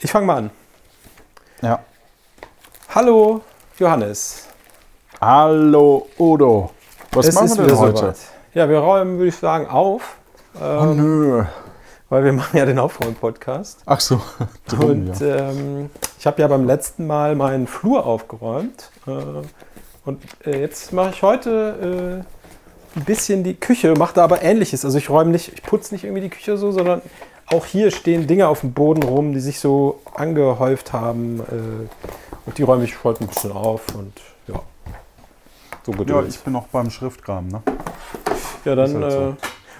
Ich fange mal an. Ja. Hallo, Johannes. Hallo, Udo. Was Es machen wir denn heute? soweit. Ja, wir räumen, würde ich sagen, auf, Oh, nö. weil wir machen ja den Aufräumen-Podcast. Ach so. Dumm, Und ja. ähm, ich habe ja beim letzten Mal meinen Flur aufgeräumt. Äh, und äh, jetzt mache ich heute äh, ein bisschen die Küche, mache da aber ähnliches. Also ich räume nicht, ich putze nicht irgendwie die Küche so, sondern auch hier stehen Dinge auf dem Boden rum, die sich so angehäuft haben. Äh, und die räume ich heute ein bisschen auf und ja. So ja, geduld. ich bin noch beim Schriftkram, ne? Ja, dann. Halt so. äh,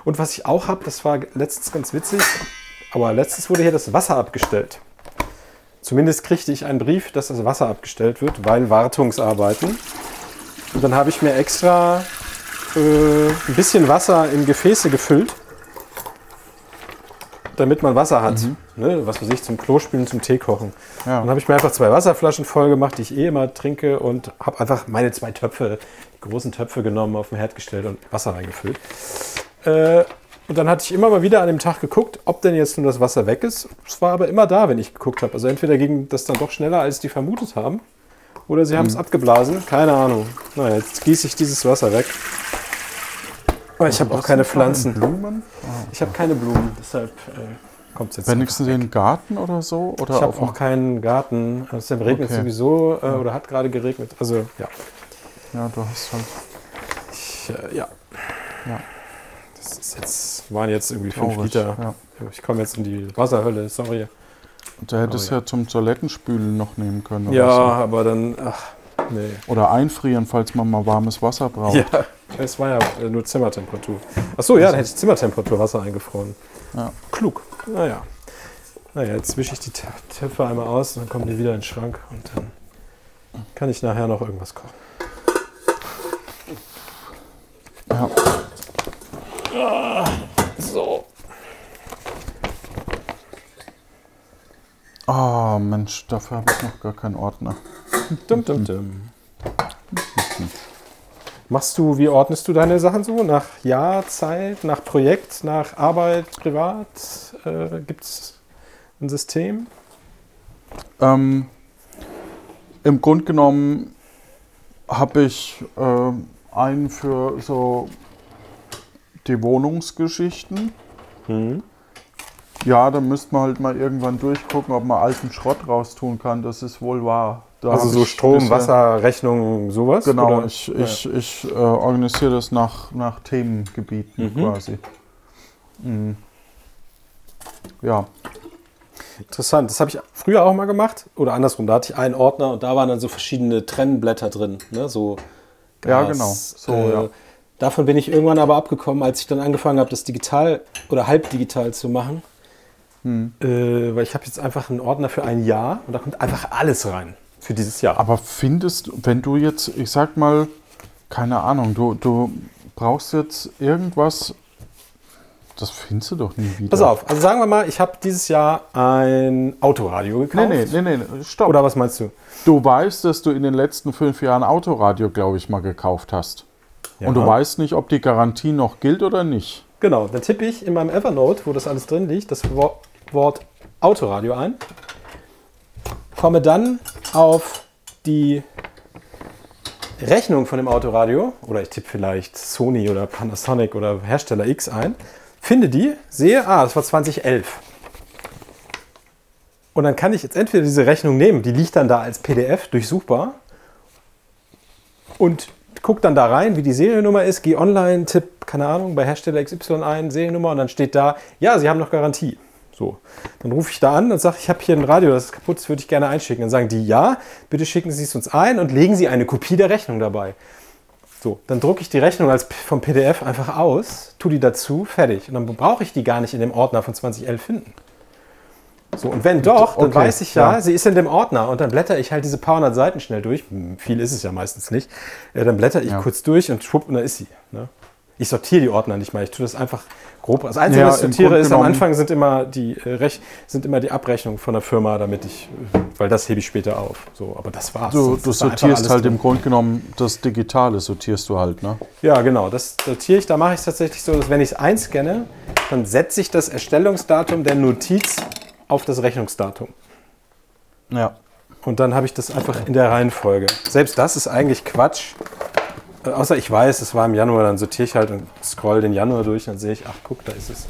und was ich auch habe, das war letztens ganz witzig, aber letztens wurde hier das Wasser abgestellt. Zumindest kriegte ich einen Brief, dass das Wasser abgestellt wird, weil Wartungsarbeiten. Und dann habe ich mir extra äh, ein bisschen Wasser in Gefäße gefüllt, damit man Wasser hat. Ne, was weiß ich, zum Klospülen, zum Tee kochen. Ja. Dann habe ich mir einfach zwei Wasserflaschen voll gemacht, die ich eh immer trinke und habe einfach meine zwei Töpfe, die großen Töpfe genommen, auf den Herd gestellt und Wasser reingefüllt. Äh, und dann hatte ich immer mal wieder an dem Tag geguckt, ob denn jetzt nun das Wasser weg ist. Es war aber immer da, wenn ich geguckt habe. Also entweder ging das dann doch schneller, als die vermutet haben, oder sie haben es abgeblasen. Keine Ahnung. Na, jetzt gieße ich dieses Wasser weg. Aber ich habe auch keine Pflanzen. Blumen? Ich habe keine Blumen, deshalb äh, kommt es jetzt. Wenigstens den Garten oder so? Oder Ich habe auch keinen Garten. Regnet es Okay. sowieso äh, oder hat gerade geregnet. Also ja. Ja, du hast halt. Ich, äh, ja. Ja. Das ist jetzt, waren jetzt irgendwie fünf Traurig, Liter. ja. Ich komme jetzt in die Wasserhölle, sorry. Und du hättest Oh, ja. ja zum Toilettenspülen noch nehmen können. Oder, Ja, so. aber dann, ach, nee. oder einfrieren, falls man mal warmes Wasser braucht. Ja, es war ja äh, nur Zimmertemperatur. Ach so, ja, dann hätte ich Zimmertemperatur Wasser eingefroren. Ja. Klug. Naja. Naja, jetzt wische ich die Töpfe einmal aus und dann kommen die wieder in den Schrank und dann kann ich nachher noch irgendwas kochen. Ja. So. Ah, Mensch, dafür habe ich noch gar keinen Ordner. Dum, dum, dum. Machst du, wie ordnest du deine Sachen so? Nach Jahr, Zeit, nach Projekt, nach Arbeit, privat? Äh, Gibt es ein System? Ähm, Im Grunde genommen habe ich ähm, einen für so die Wohnungsgeschichten. Hm. Ja, da müsste man halt mal irgendwann durchgucken, ob man alten Schrott raustun kann. Das ist wohl wahr. Da Also so ich Strom, Wasser, Rechnung, sowas? Genau, oder? ich, Ja. ich, ich äh, organisiere das nach, nach Themengebieten Mhm. quasi. Mhm. Ja, Interessant, das habe ich früher auch mal gemacht. Oder andersrum, da hatte ich einen Ordner und da waren dann so verschiedene Trennblätter drin. Ne? So Ja, genau. So, ja. Davon bin ich irgendwann aber abgekommen, als ich dann angefangen habe, das digital oder halbdigital zu machen. Hm. Äh, weil ich habe jetzt einfach einen Ordner für ein Jahr und da kommt einfach alles rein für dieses Jahr. Aber findest du, wenn du jetzt, ich sag mal, keine Ahnung, du, du brauchst jetzt irgendwas, das findest du doch nie wieder. Pass auf, also sagen wir mal, ich habe dieses Jahr ein Autoradio gekauft. nee, nee, nee, nee, stopp. Oder was meinst du? du weißt, dass du in den letzten fünf Jahren Autoradio, glaube ich, mal gekauft hast. Und du Ja. weißt nicht, ob die Garantie noch gilt oder nicht. Genau, dann tippe ich in meinem Evernote, wo das alles drin liegt, das Wo- Wort Autoradio ein, komme dann auf die Rechnung von dem Autoradio, oder ich tippe vielleicht Sony oder Panasonic oder Hersteller X ein, finde die, sehe, ah, das war 2011. Und dann kann ich jetzt entweder diese Rechnung nehmen, die liegt dann da als PDF durchsuchbar und guck dann da rein, wie die Seriennummer ist, geh online, tipp, keine Ahnung, bei Hersteller XY ein, Seriennummer und dann steht da, ja, sie haben noch Garantie. So, dann rufe ich da an und sage, ich habe hier ein Radio, das ist kaputt, das würde ich gerne einschicken. Dann sagen die, ja, bitte schicken Sie es uns ein und legen Sie eine Kopie der Rechnung dabei. So, dann drucke ich die Rechnung als vom PDF einfach aus, tu die dazu, fertig. Und dann brauche ich die gar nicht in dem Ordner von 2011 finden. So, und wenn doch, dann Okay, weiß ich ja, ja. sie ist in dem Ordner und dann blätter ich halt diese paar hundert Seiten schnell durch. Hm, Viel ist es ja meistens nicht. Äh, dann blätter ich Ja. kurz durch und schwupp, und da ist sie. Ne? Ich sortiere die Ordner nicht mal. Ich tue das einfach grob. Das Einzige, Ja, was ich sortiere, ist am Anfang sind immer die äh, Rech sind immer die Abrechnungen von der Firma, damit ich, weil das hebe ich später auf. So, aber das war's. Du, Sonst du sortierst halt drin. im Grunde genommen das Digitale, sortierst du halt, ne? Ja, genau. Das sortiere ich. Da mache ich es tatsächlich so, dass wenn ich es einscanne, dann setze ich das Erstellungsdatum der Notiz auf das Rechnungsdatum. Ja. Und dann habe ich das einfach in der Reihenfolge. Selbst das ist eigentlich Quatsch. Äh, außer ich weiß, es war im Januar, dann sortiere ich halt und scroll den Januar durch, dann sehe ich, ach guck, da ist es.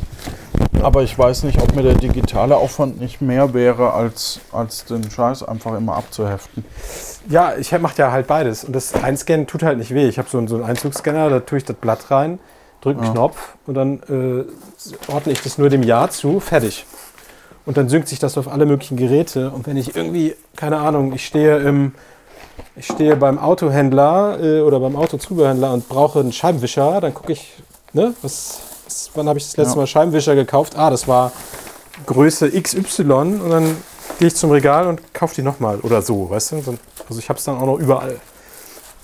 Aber ich weiß nicht, ob mir der digitale Aufwand nicht mehr wäre, als, als den Scheiß einfach immer abzuheften. Ja, ich mache ja halt beides. Und das Einscannen tut halt nicht weh. Ich habe so, einen- so einen Einzugsscanner, da tue ich das Blatt rein, drücke einen Ja. Knopf und dann äh, ordne ich das nur dem Jahr zu, fertig. Und dann synkt sich das auf alle möglichen Geräte. Und wenn ich irgendwie, keine Ahnung, ich stehe im, ich stehe beim Autohändler äh, oder beim Autozubehörhändler und brauche einen Scheibenwischer, dann gucke ich, ne, was, was, wann habe ich das letzte Ja. Mal Scheibenwischer gekauft? Ah, das war Größe XY und dann gehe ich zum Regal und kaufe die nochmal oder so, weißt du? So- Also ich habe es dann auch noch überall.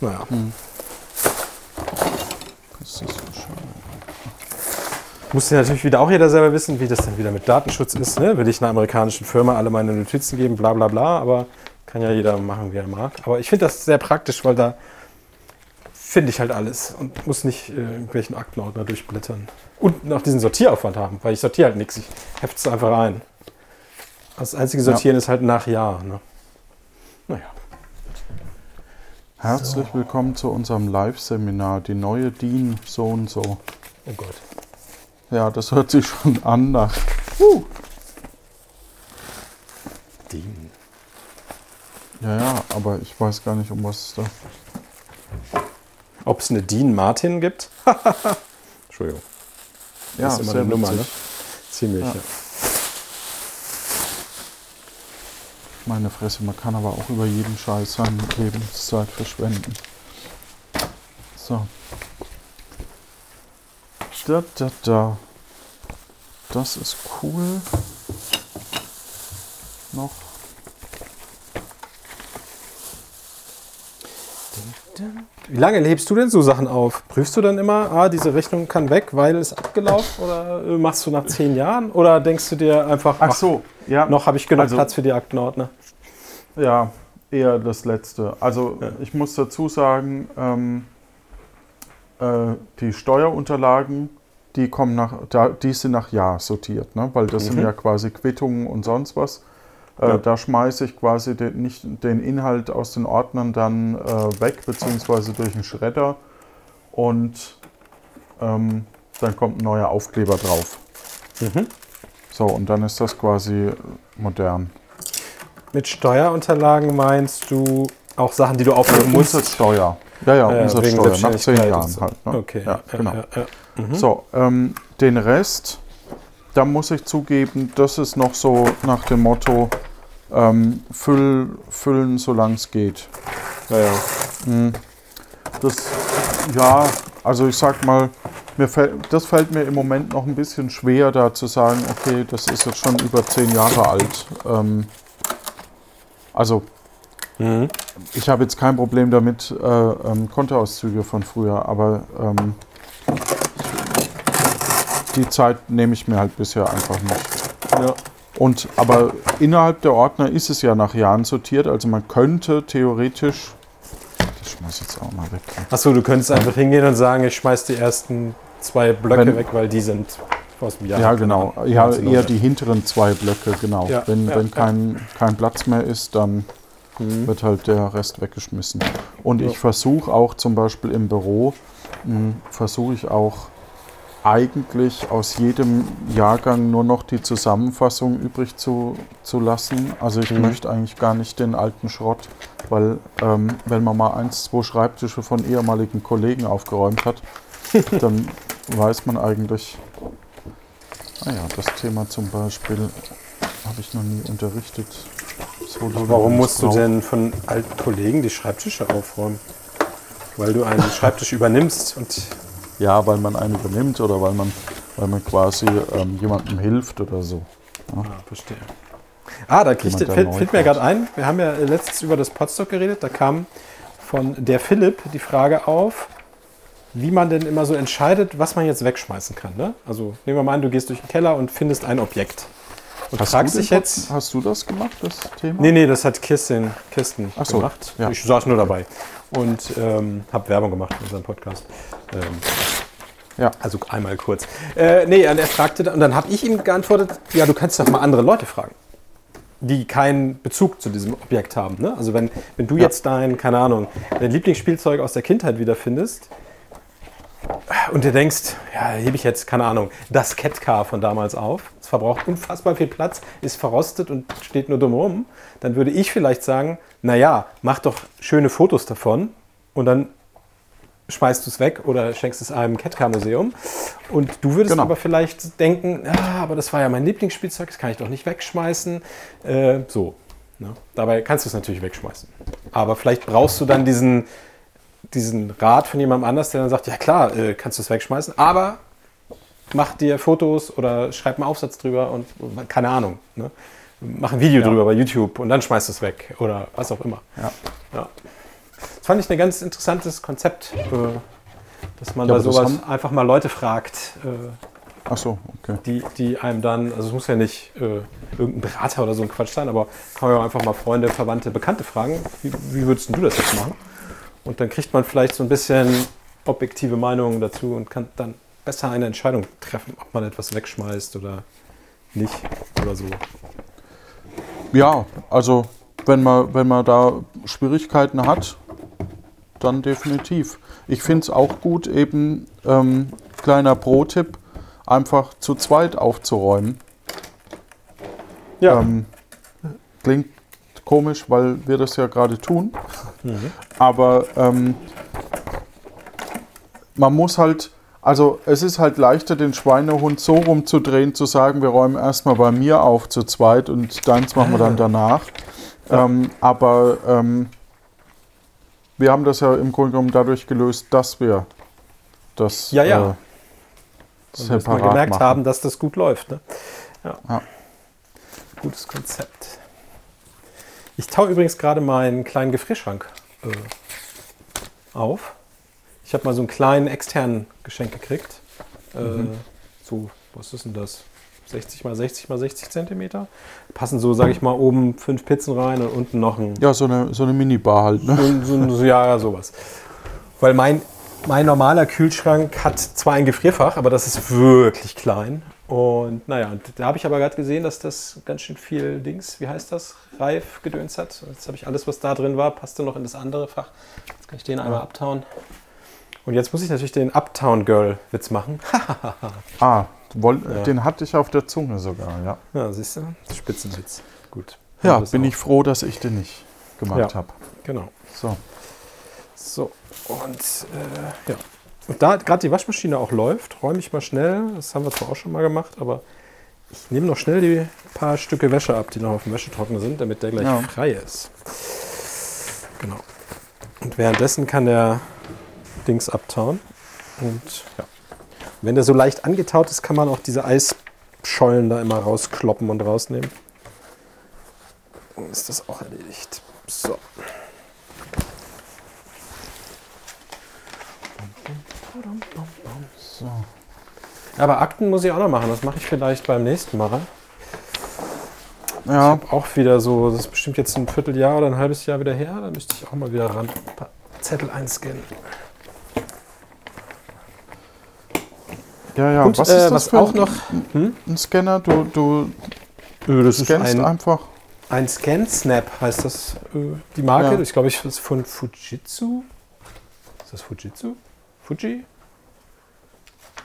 Naja. Das ist so schade. Muss ja natürlich wieder auch jeder selber wissen, wie das dann wieder mit Datenschutz ist. Ne? Will ich einer amerikanischen Firma alle meine Notizen geben, bla bla bla, aber kann ja jeder machen, wie er mag. Aber ich finde das sehr praktisch, weil da finde ich halt alles und muss nicht äh, irgendwelchen Aktenordner durchblättern. Und noch diesen Sortieraufwand haben, weil ich sortiere halt nichts. Ich hefte es einfach ein. Das einzige Sortieren ist halt nach Jahr. Ne? Naja. Herzlich willkommen zu unserem Live-Seminar, die neue DIN so und so. Oh Gott. Ja, das hört sich schon an nach. DIN. Ja, ja, aber ich weiß gar nicht, um was es da. Ob es eine Dean Martin gibt? Entschuldigung. Ja, ist immer eine Nummer, ne? Ziemlich, Ja. ja. Meine Fresse, man kann aber auch über jeden Scheiß seine Lebenszeit verschwenden. So. Da, da, da. Das ist cool. Noch. Wie lange lebst du denn so Sachen auf? Prüfst du dann immer, ah, diese Rechnung kann weg, weil es abgelaufen? Oder äh, machst du nach zehn Jahren? Oder denkst du dir einfach, Ach so, ja. noch habe ich genug Also- Platz für die Aktenordner? Ja, eher das Letzte. Also Ja. ich muss dazu sagen, ähm, äh, die Steuerunterlagen, die kommen nach, da, die sind nach Jahr sortiert, ne? weil das sind Mhm. ja quasi Quittungen und sonst was. Äh, Ja. Da schmeiße ich quasi den, nicht den Inhalt aus den Ordnern dann äh, weg, beziehungsweise durch einen Schredder und ähm, dann kommt ein neuer Aufkleber drauf. Mhm. So, und dann ist das quasi modern. Mit Steuerunterlagen meinst du auch Sachen, die du aufnehmen musst? Umsatzsteuer. Ja, ja, Äh, Umsatzsteuer. Nach zehn Jahren halt. Ne? Okay, ja, genau. ja. Mhm. So, ähm, den Rest, da muss ich zugeben, das ist noch so nach dem Motto, ähm, füll, füllen, solange es geht. Ja, ja. Hm. Das, ja, also ich sag mal, mir fällt, das fällt mir im Moment noch ein bisschen schwer, da zu sagen, okay, das ist jetzt schon über zehn Jahre alt. Ähm, also Mhm. ich habe jetzt kein Problem damit, äh, ähm, Kontoauszüge von früher, aber ähm, die Zeit nehme ich mir halt bisher einfach nicht. Und aber innerhalb der Ordner ist es ja nach Jahren sortiert, also man könnte theoretisch. Das schmeiß ich jetzt auch mal weg. Achso, du könntest einfach hingehen und sagen, ich schmeiß die ersten zwei Blöcke Wenn- weg, weil die sind aus dem Jahr. Ja, genau. Ja, 1900. eher die hinteren zwei Blöcke, genau. Ja, wenn ja, wenn ja. kein, kein Platz mehr ist, dann Mhm. wird halt der Rest weggeschmissen. Und ich versuche auch zum Beispiel im Büro, mh, versuche ich auch eigentlich aus jedem Jahrgang nur noch die Zusammenfassung übrig zu, zu lassen. Also ich Mhm. möchte eigentlich gar nicht den alten Schrott, weil ähm, wenn man mal eins, zwei Schreibtische von ehemaligen Kollegen aufgeräumt hat, dann weiß man eigentlich, ah ja, das Thema zum Beispiel habe ich noch nie unterrichtet. So, Warum musst du denn von alten Kollegen die Schreibtische aufräumen? Weil du einen Schreibtisch übernimmst und Ja, weil man einen übernimmt oder weil man, weil man quasi ähm, jemandem hilft oder so. Ah, verstehe. Ah, da kriegt, fällt, fällt mir gerade ein, wir haben ja letztens über das Podstock geredet, da kam von der Philipp die Frage auf, wie man denn immer so entscheidet, was man jetzt wegschmeißen kann. Ne? Also nehmen wir mal an, du gehst durch den Keller und findest ein Objekt. Und Hast fragst du, dich jetzt... Hast du das gemacht, das Thema? Nee, nee, das hat Kirsten, Kirsten Ach so, gemacht. ja. Ich saß nur dabei und ähm, habe Werbung gemacht für unseren Podcast. Ähm, Ja. Also einmal kurz. Äh, nee, und er fragte, und dann habe ich ihm geantwortet, ja, du kannst doch mal andere Leute fragen. die keinen Bezug zu diesem Objekt haben. Ne? Also wenn, wenn du Ja. jetzt dein, keine Ahnung, dein Lieblingsspielzeug aus der Kindheit wiederfindest und dir denkst, ja, hebe ich jetzt, keine Ahnung, das Catcar von damals auf, es verbraucht unfassbar viel Platz, ist verrostet und steht nur dumm rum, dann würde ich vielleicht sagen, naja, mach doch schöne Fotos davon und dann schmeißt du es weg oder schenkst es einem Catcar-Museum. Und du würdest Genau. aber vielleicht denken, ja, aber das war ja mein Lieblingsspielzeug, das kann ich doch nicht wegschmeißen. Äh, so. Ne? Dabei kannst du es natürlich wegschmeißen. Aber vielleicht brauchst du dann diesen, diesen Rat von jemandem anders, der dann sagt, ja klar, äh, kannst du es wegschmeißen, aber mach dir Fotos oder schreib einen Aufsatz drüber und keine Ahnung. Ne? Mach ein Video Ja. drüber bei YouTube und dann schmeißt es weg oder was auch immer. Ja. Ja. Das fand ich ein ganz interessantes Konzept, äh, dass man Ja, bei sowas einfach mal Leute fragt, äh, Ach so, okay. die, die einem dann, also es muss ja nicht äh, irgendein Berater oder so ein Quatsch sein, aber kann man ja auch einfach mal Freunde, Verwandte, Bekannte fragen, wie, wie würdest du das jetzt machen? Und dann kriegt man vielleicht so ein bisschen objektive Meinungen dazu und kann dann besser eine Entscheidung treffen, ob man etwas wegschmeißt oder nicht oder so. Ja, also wenn man, wenn man da Schwierigkeiten hat, dann definitiv. Ich finde es auch gut, eben ähm, kleiner Pro-Tipp, einfach zu zweit aufzuräumen. Ja, Ähm, klingt komisch, weil wir das ja gerade tun. Mhm. Aber ähm, man muss halt, also es ist halt leichter, den Schweinehund so rumzudrehen, zu sagen, wir räumen erstmal bei mir auf zu zweit und deins machen wir dann danach. Ähm, aber ähm, wir haben das ja im Grunde genommen dadurch gelöst, dass wir das Ja, ja. Äh, dass wir separat gemerkt machen. haben, dass das gut läuft. Ne? Ja. Ja. Gutes Konzept. Ich taue übrigens gerade meinen kleinen Gefrierschrank äh, auf. Ich habe mal so einen kleinen externen Geschenk gekriegt. Äh, Mhm. so, was ist denn das? 60 mal 60 mal 60 Zentimeter. Passen so, sage ich mal, oben fünf Pizzen rein und unten noch ein Ja, so eine, so eine Minibar halt. Ne? so, so, so, ja, sowas. Weil mein, mein normaler Kühlschrank hat zwar ein Gefrierfach, aber das ist wirklich klein. Und naja, und da habe ich aber gerade gesehen, dass das ganz schön viel Dings, wie heißt das, reif gedöns hat. Jetzt habe ich alles, was da drin war, passte noch in das andere Fach. Jetzt kann ich den einmal abtauen. Und jetzt muss ich natürlich den Uptown Girl Witz machen. Ah, woll, Ja. den hatte ich auf der Zunge sogar, ja. ja, siehst du? Spitzenwitz. Gut. Ja, bin auch. ich froh, dass ich den nicht gemacht Ja. habe. Genau. So. So, und äh, ja. Und da gerade die Waschmaschine auch läuft, räume ich mal schnell, das haben wir zwar auch schon mal gemacht, aber ich nehme noch schnell die paar Stücke Wäsche ab, die noch auf dem Wäschetrockner sind, damit der gleich Ja. frei ist. Genau. Und währenddessen kann der Dings abtauen. Und ja. Wenn der so leicht angetaut ist, kann man auch diese Eisschollen da immer rauskloppen und rausnehmen. Dann ist das auch erledigt. So. so. Aber Akten muss ich auch noch machen. Das mache ich vielleicht beim nächsten Mal. Ja, Auch wieder so, das ist bestimmt jetzt ein Vierteljahr oder ein halbes Jahr wieder her. Da müsste ich auch mal wieder ran. Ein paar Zettel einscannen. Ja, ja. Und, was äh, ist das was für auch ein, noch- Hm? ein Scanner? Du, du Äh, Das ist scannst ein, einfach. ein Scan-Snap, heißt das. äh, Die Marke, Ja. ich glaube, ich ist von Fujitsu. Ist das Fujitsu? Fuji?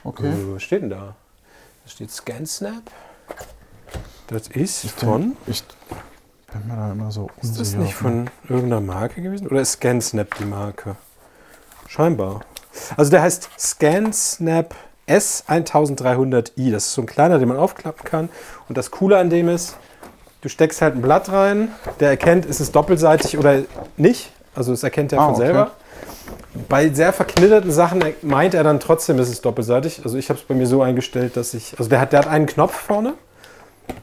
Okay. Äh, was steht denn da? Da steht Scan-Snap. Das ist Ich von. Ich bin mir da immer so Ist das nicht von irgendeiner Marke gewesen? Oder ist ScanSnap die Marke? Scheinbar. Also der heißt ScanSnap S1300i. Das ist so ein kleiner, den man aufklappen kann. Und das Coole an dem ist, du steckst halt ein Blatt rein, der erkennt, ist es doppelseitig oder nicht. Also das erkennt er Ah, von okay. selber. Bei sehr verknitterten Sachen meint er dann trotzdem, ist es doppelseitig. Also ich habe es bei mir so eingestellt, dass ich, also der hat, der hat einen Knopf vorne.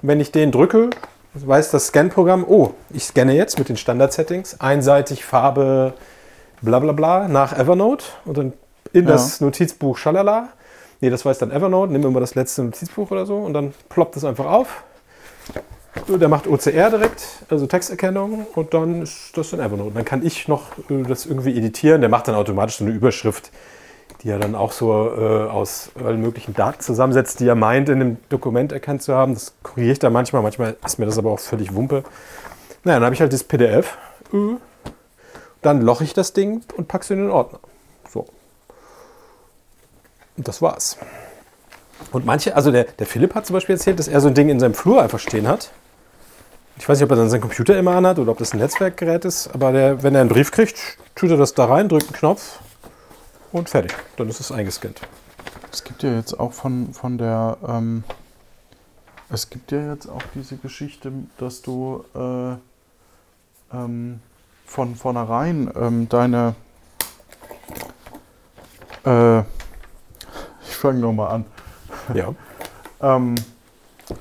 Wenn ich den drücke, weiß das Scan-Programm, oh, ich scanne jetzt mit den Standard-Settings, einseitig Farbe bla bla bla nach Evernote und dann in Ja. das Notizbuch schalala. Nee, das weiß dann Evernote, nimm immer das letzte Notizbuch oder so und dann ploppt es einfach auf. Der macht OCR direkt, also Texterkennung und dann ist das in Evernote. Dann kann ich noch äh, das irgendwie editieren. Der macht dann automatisch so eine Überschrift, die er dann auch so äh, aus allen möglichen Daten zusammensetzt, die er meint, in dem Dokument erkannt zu haben. Das korrigiere ich dann manchmal, manchmal ist mir das aber auch völlig Wumpe. Naja, dann habe ich halt das PDF. Äh, dann loche ich das Ding und packe es in den Ordner. Und das war's. Und manche, also der, der Philipp hat zum Beispiel erzählt, dass er so ein Ding in seinem Flur einfach stehen hat. Ich weiß nicht, ob er dann seinen Computer immer anhat oder ob das ein Netzwerkgerät ist, aber der, wenn er einen Brief kriegt, tut er das da rein, drückt einen Knopf und fertig. Dann ist es eingescannt. Es gibt ja jetzt auch von, von der. Ähm, es gibt ja jetzt auch diese Geschichte, dass du äh, ähm, von vornherein ähm, deine. Äh, fange nochmal an. Ja. Ähm,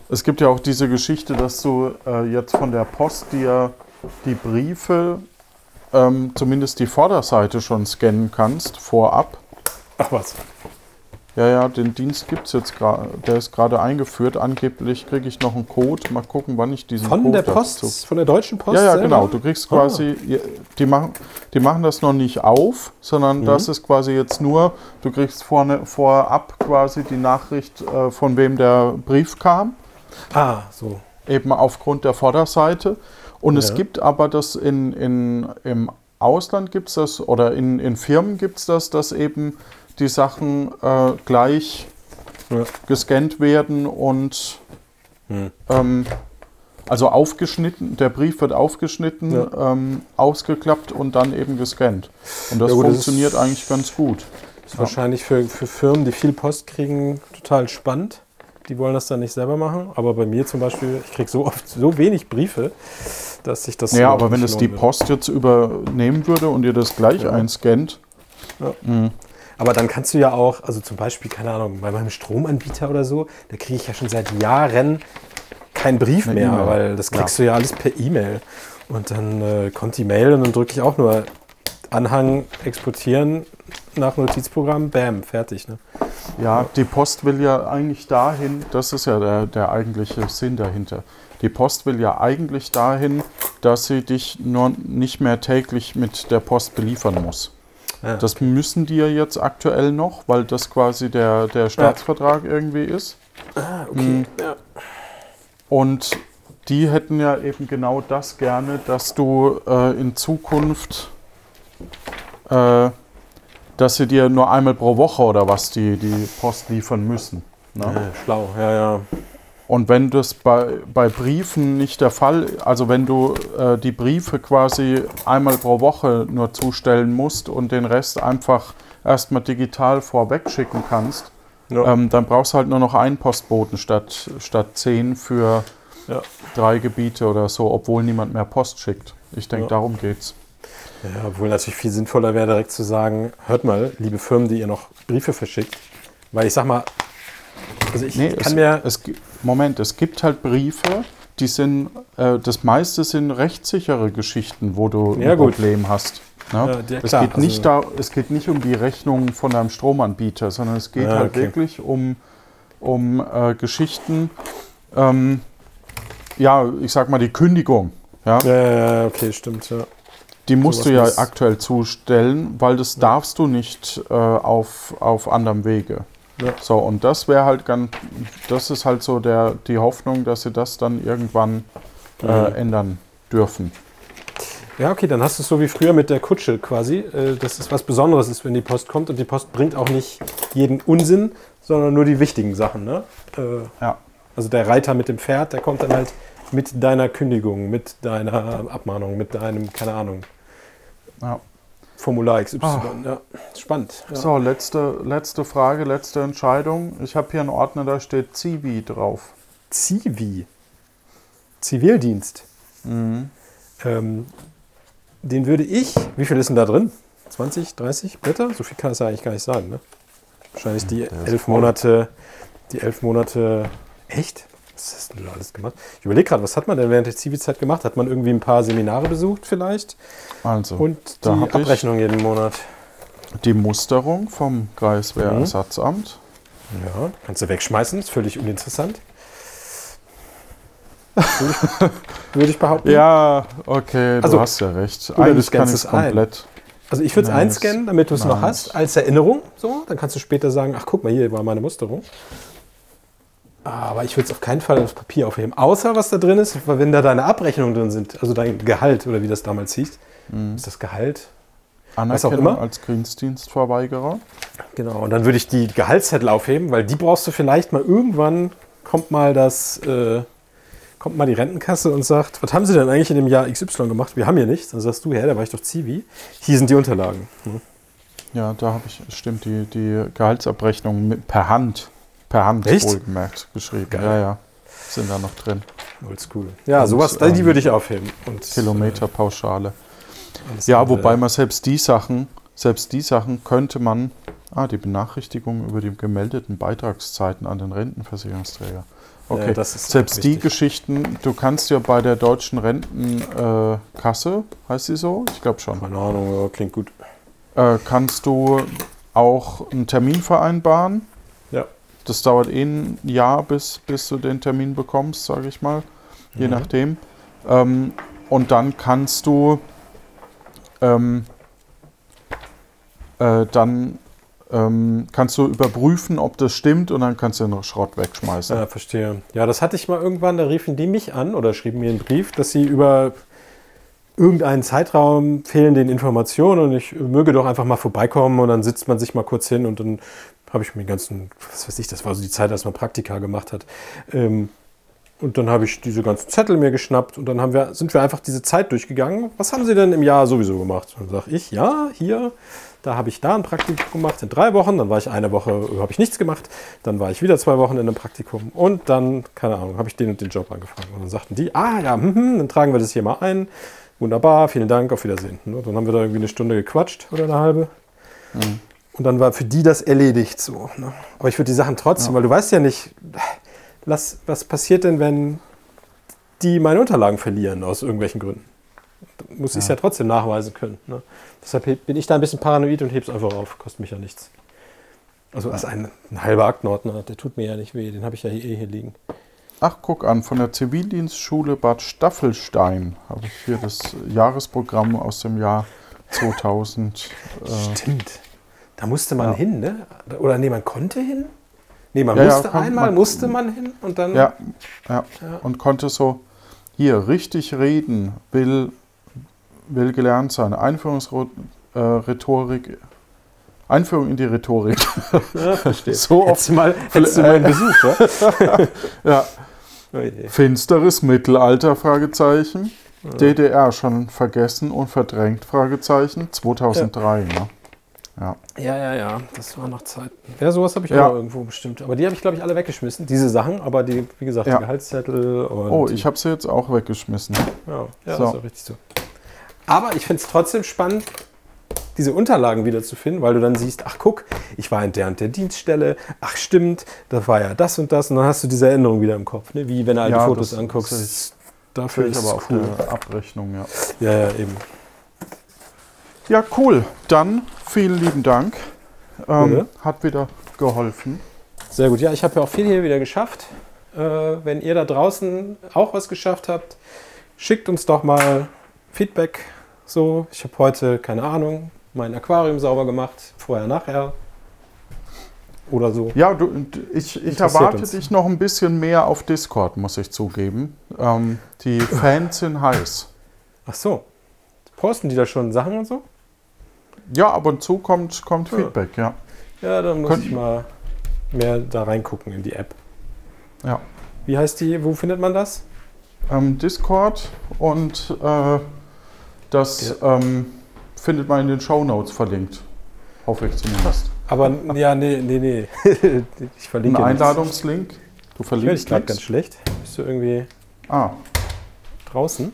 es gibt ja auch diese Geschichte, dass du äh, jetzt von der Post dir die Briefe, ähm, zumindest die Vorderseite schon scannen kannst, vorab. Ach was. Ja, ja, den Dienst gibt es jetzt gerade, der ist gerade eingeführt. Angeblich kriege ich noch einen Code. Mal gucken, wann ich diesen Von Code der Post, dazu- von der Deutschen Post? Ja, ja, selber? genau. Du kriegst Ah. quasi, die, machen, die machen das noch nicht auf, sondern Mhm. das ist quasi jetzt nur, du kriegst vorne, vorab quasi die Nachricht, äh, von wem der Brief kam. Ah, so. eben aufgrund der Vorderseite. Und es Ja. gibt aber das in, in, im Ausland gibt es das oder in, in Firmen gibt es das, dass eben die Sachen äh, gleich Ja. gescannt werden und Hm. ähm, also aufgeschnitten, der Brief wird aufgeschnitten, Ja. ähm, ausgeklappt und dann eben gescannt. Und das Ja gut, das funktioniert ist- eigentlich ganz gut. Ist wahrscheinlich für, für Firmen, die viel Post kriegen, total spannend. Die wollen das dann nicht selber machen. Aber bei mir zum Beispiel, ich kriege so oft so wenig Briefe, dass sich das. Ja, aber wenn es die. Post jetzt übernehmen würde und ihr das gleich einscannt, Ja. Aber dann kannst du ja auch, also zum Beispiel, keine Ahnung, bei meinem Stromanbieter oder so, da kriege ich ja schon seit Jahren keinen Brief Eine mehr, E-Mail. weil das kriegst du ja alles per E-Mail. Und dann äh, kommt die Mail und dann drücke ich auch nur Anhang exportieren nach Notizprogramm, bam, fertig. Ne? Ja, die Post will ja eigentlich dahin, das ist ja der, der eigentliche Sinn dahinter. Die Post will ja eigentlich dahin, dass sie dich nur nicht mehr täglich mit der Post beliefern muss. Ja. Das müssen die ja jetzt aktuell noch, weil das quasi der, der Staatsvertrag irgendwie ist. ah, okay. Mhm. Ja. Und die hätten ja eben genau das gerne, dass du äh, in Zukunft, äh, dass sie dir nur einmal pro Woche oder was die, die Post liefern müssen. Ne? Ja, schlau, ja, ja. Und wenn das bei, bei Briefen nicht der Fall, also wenn du äh, die Briefe quasi einmal pro Woche nur zustellen musst und den Rest einfach erstmal digital vorweg schicken kannst, Ja. ähm, dann brauchst du halt nur noch einen Postboten statt, statt zehn für Ja. drei Gebiete oder so, obwohl niemand mehr Post schickt. Ich denke, Ja. darum geht's. Ja, obwohl natürlich viel sinnvoller wäre, direkt zu sagen, hört mal, liebe Firmen, die ihr noch Briefe verschickt. Weil ich sag mal, also ich Nee, kann es, mir. es, Moment, es gibt halt Briefe, die sind, äh, das meiste sind rechtssichere Geschichten, wo du Ja, ein gut. Problem hast. Ne? Ja, es, klar, geht nicht also- da, es geht nicht um die Rechnung von einem Stromanbieter, sondern es geht Ja, halt okay. wirklich um, um äh, Geschichten, ähm, ja, ich sag mal die Kündigung. Ja? Ja, ja, okay, stimmt, ja. Die musst Sowas du ja aktuell zustellen, weil das darfst du nicht äh, auf, auf anderem Wege. Ja. So, und das wäre halt ganz, das ist halt so der, die Hoffnung, dass sie das dann irgendwann äh, Mhm. ändern dürfen. Ja, okay, dann hast du es so wie früher mit der Kutsche quasi, äh, dass es was Besonderes ist, wenn die Post kommt. Und die Post bringt auch nicht jeden Unsinn, sondern nur die wichtigen Sachen. Ne? Äh, Ja. Also der Reiter mit dem Pferd, der kommt dann halt mit deiner Kündigung, mit deiner Abmahnung, mit deinem, keine Ahnung, Ja. Formular XY. Ah. Ja, spannend. Ja. So, letzte, letzte Frage, letzte Entscheidung. Ich habe hier einen Ordner, da steht Zivi drauf. Zivi. Zivildienst. Mhm. Ähm, den würde ich, wie viel ist denn da drin? 20, 30 Blätter? So viel kann es ja eigentlich gar nicht sein, ne? Wahrscheinlich die elf. Monate, die elf Monate, echt? Was hast du denn alles gemacht? Ich überlege gerade, was hat man denn während der Zivi-Zeit gemacht? Hat man irgendwie ein paar Seminare besucht vielleicht? Also, Und die Abrechnung jeden Monat. die Musterung vom Kreiswehrersatzamt. Ja, kannst du wegschmeißen, ist völlig uninteressant. Würde ich, behaupten. Ja, okay, Also, du hast ja recht. Eigentlich kann ich es es ein. komplett. Also ich würde es Nice. einscannen, damit du es noch hast, als Erinnerung. So, dann kannst du später sagen, ach guck mal, hier war meine Musterung. Aber ich würde es auf keinen Fall aufs Papier aufheben. Außer was da drin ist, weil wenn da deine Abrechnungen drin sind, also dein Gehalt oder wie das damals hieß. Ist das Gehalt? Anerkennung immer. als Grenzdienstverweigerer. Genau, und dann würde ich die Gehaltszettel aufheben, weil die brauchst du vielleicht mal irgendwann, kommt mal das, äh, kommt mal die Rentenkasse und sagt, was haben Sie denn eigentlich in dem Jahr XY gemacht? Wir haben hier nichts. Dann sagst du, ja, da war ich doch Zivi. Hier sind die Unterlagen. Hm. Ja, da habe ich, stimmt, die, die Gehaltsabrechnung mit, per Hand, per Hand Echt? wohlgemerkt geschrieben. Geil. Ja, ja, sind da noch drin. Oldschool. Ja, Und, sowas, die ähm, würde ich aufheben. Und, Kilometerpauschale. äh, alles Ja, andere- wobei man selbst die Sachen, selbst die Sachen könnte man, ah, die Benachrichtigung über die gemeldeten Beitragszeiten an den Rentenversicherungsträger. Okay, Ja, das ist selbst die. Geschichten, du kannst ja bei der deutschen Rentenkasse, äh, heißt sie so? Ich glaube schon. Keine Ahnung, ja, klingt gut. Äh, kannst du auch einen Termin vereinbaren. Das dauert eh ein Jahr, bis, bis du den Termin bekommst, sage ich mal. Je Mhm. nachdem. Ähm, und dann kannst du ähm, äh, dann ähm, kannst du überprüfen, ob das stimmt und dann kannst du den Schrott wegschmeißen. Ja, verstehe. Ja, das hatte ich mal irgendwann, da riefen die mich an oder schrieben mir einen Brief, dass sie über irgendeinen Zeitraum fehlen den Informationen und ich möge doch einfach mal vorbeikommen und dann sitzt man sich mal kurz hin und dann habe ich mir den ganzen, was weiß ich, das war so die Zeit, als man Praktika gemacht hat. Ähm, und dann habe ich diese ganzen Zettel mir geschnappt und dann haben wir, sind wir einfach diese Zeit durchgegangen. Was haben Sie denn im Jahr sowieso gemacht? Und dann sage ich, ja, hier, da habe ich da ein Praktikum gemacht in drei Wochen. Dann war ich eine Woche, habe ich nichts gemacht. Dann war ich wieder zwei Wochen in einem Praktikum. Und dann, keine Ahnung, habe ich den und den Job angefangen. Und dann sagten die, ah ja, hm, hm, dann tragen wir das hier mal ein. Wunderbar, vielen Dank, auf Wiedersehen. Ne, Dann haben wir da irgendwie eine Stunde gequatscht oder eine halbe. Und dann war für die das erledigt so. Ne? Aber ich würde die Sachen trotzdem, weil du weißt ja nicht, lass, was passiert denn, wenn die meine Unterlagen verlieren aus irgendwelchen Gründen? Da muss ich es ja trotzdem nachweisen können. Ne? Deshalb bin ich da ein bisschen paranoid und heb's einfach auf. Kostet mich ja nichts. Also als ein, ein halber Aktenordner, der tut mir ja nicht weh. Den habe ich ja hier, eh hier liegen. Ach, guck an, von der Zivildienstschule Bad Staffelstein habe ich hier das Jahresprogramm aus dem Jahr 2000. Äh, Stimmt. Da musste man Ja. hin, ne? Oder nee, man konnte hin? Nee, man Ja, ja, musste kon- einmal, man- musste man hin und dann. Ja, ja. Ja. Und konnte so hier richtig reden, will, will gelernt sein. Einführungsrhetorik. Einführung in die Rhetorik. Ja, verstehe. So hättest du mal, hättest du mal einen Besuch, ja? Ja, Oh finsteres Mittelalter, Fragezeichen. DDR schon vergessen und verdrängt, Fragezeichen. 2003, ne? Ja. Ja, ja, ja, das war noch Zeit. Ja, sowas habe ich Ja. auch irgendwo bestimmt. Aber die habe ich, glaube ich, alle weggeschmissen. Diese Sachen, aber die, wie gesagt, Ja. die Gehaltszettel und. Oh, ich habe sie jetzt auch weggeschmissen. Ja, ja So. das ist auch richtig so. Aber ich finde es trotzdem spannend, diese Unterlagen wiederzufinden, weil du dann siehst, ach guck, ich war in der und der Dienststelle, ach stimmt, da war ja das und das und dann hast du diese Erinnerung wieder im Kopf, ne? wie wenn du alte Ja, Fotos das- anguckst. das Dafür ist aber cool. der Abrechnung, ja. Ja, ja, eben. Ja, cool. Dann vielen lieben Dank. Ähm, hat wieder geholfen. Sehr gut. Ja, ich habe ja auch viel hier wieder geschafft. Äh, wenn ihr da draußen auch was geschafft habt, schickt uns doch mal Feedback. So, ich habe heute, keine Ahnung, mein Aquarium sauber gemacht, vorher, nachher. Oder so. Ja, du, ich, ich erwarte uns. dich noch ein bisschen mehr auf Discord, muss ich zugeben. Ähm, die Fans sind heiß. Ach so. Posten die da schon Sachen und so? Ja, ab und zu kommt, kommt Ja. Feedback, ja. Ja, dann muss Könnt- ich mal mehr da reingucken in die App. Ja. Wie heißt die? Wo findet man das? Ähm, Discord und äh, das ähm, findet man in den Show Notes verlinkt. Hoffe ich zumindest. Aber ja, nee, nee, nee. ich Ein verlinke nichts. Einladungslink. Du Ich verlinkst gerade ganz schlecht. Bist du irgendwie Ah, draußen?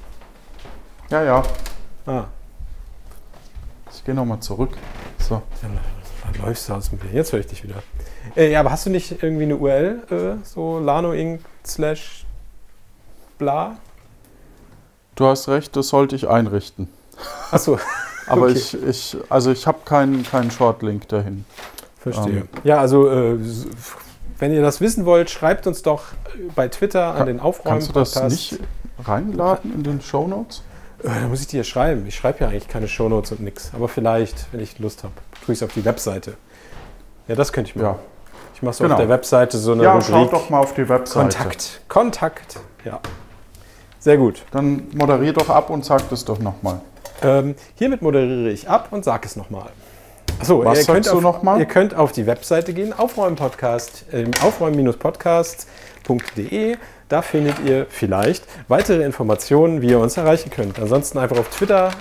ja, ja. Ah, Ich gehe nochmal zurück. So. dann, dann läufst du aus dem Bild. Jetzt höre ich dich wieder. Äh, ja, aber hast du nicht irgendwie eine URL? Äh, so Lano Inc. slash bla? Du hast recht, das sollte ich einrichten. Achso, Aber Okay. ich, ich, also ich habe keinen, keinen Shortlink dahin. verstehe. Ähm. ja, also äh, wenn ihr das wissen wollt, schreibt uns doch bei Twitter an Ka- den Aufräumen Kannst du das nicht reinladen in den Show Notes? Äh, Da muss ich dir schreiben. Ich schreibe ja eigentlich keine Shownotes und nix. Aber vielleicht, wenn ich Lust habe, tue ich es auf die Webseite. Ja, das könnte ich machen. Ja, Ich mache so Genau. auf der Webseite so eine ja Rubrik. doch mal auf die Webseite. Kontakt. Kontakt. Ja. Sehr gut. Dann moderier doch ab und sag das doch nochmal. Ähm, hiermit moderiere ich ab und sage es nochmal. Achso, Was ihr könnt, auf, noch mal? ihr könnt auf die Webseite gehen, aufräumen-podcast, ähm, aufräumen-podcasts.de. Da findet ihr vielleicht weitere Informationen, wie ihr uns erreichen könnt. Ansonsten einfach auf Twitter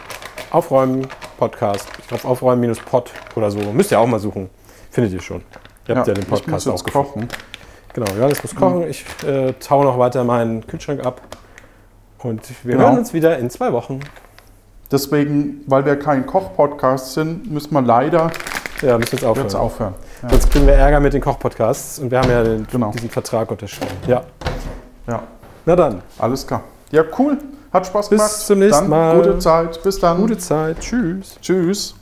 aufräumen-podcast. Ich glaube aufräumen-pod oder so. Müsst ihr auch mal suchen. Findet ihr schon. Ihr habt ja, den ich muss Podcast auch kochen. Genau, Johannes muss kochen. Ich äh, taue noch weiter meinen Kühlschrank ab. Und wir Genau. hören uns wieder in zwei Wochen. Deswegen, weil wir kein Koch-Podcast sind, müssen wir leider Ja, müssen jetzt aufhören. jetzt aufhören. Ja. Sonst kriegen wir Ärger mit den Kochpodcasts und wir haben ja den, Genau. diesen Vertrag unterschrieben. Ja, ja, na dann, alles klar. Ja, cool. Hat Spaß Bis gemacht. zum nächsten dann Mal. Gute Zeit. Bis dann. gute Zeit. Tschüss. Tschüss.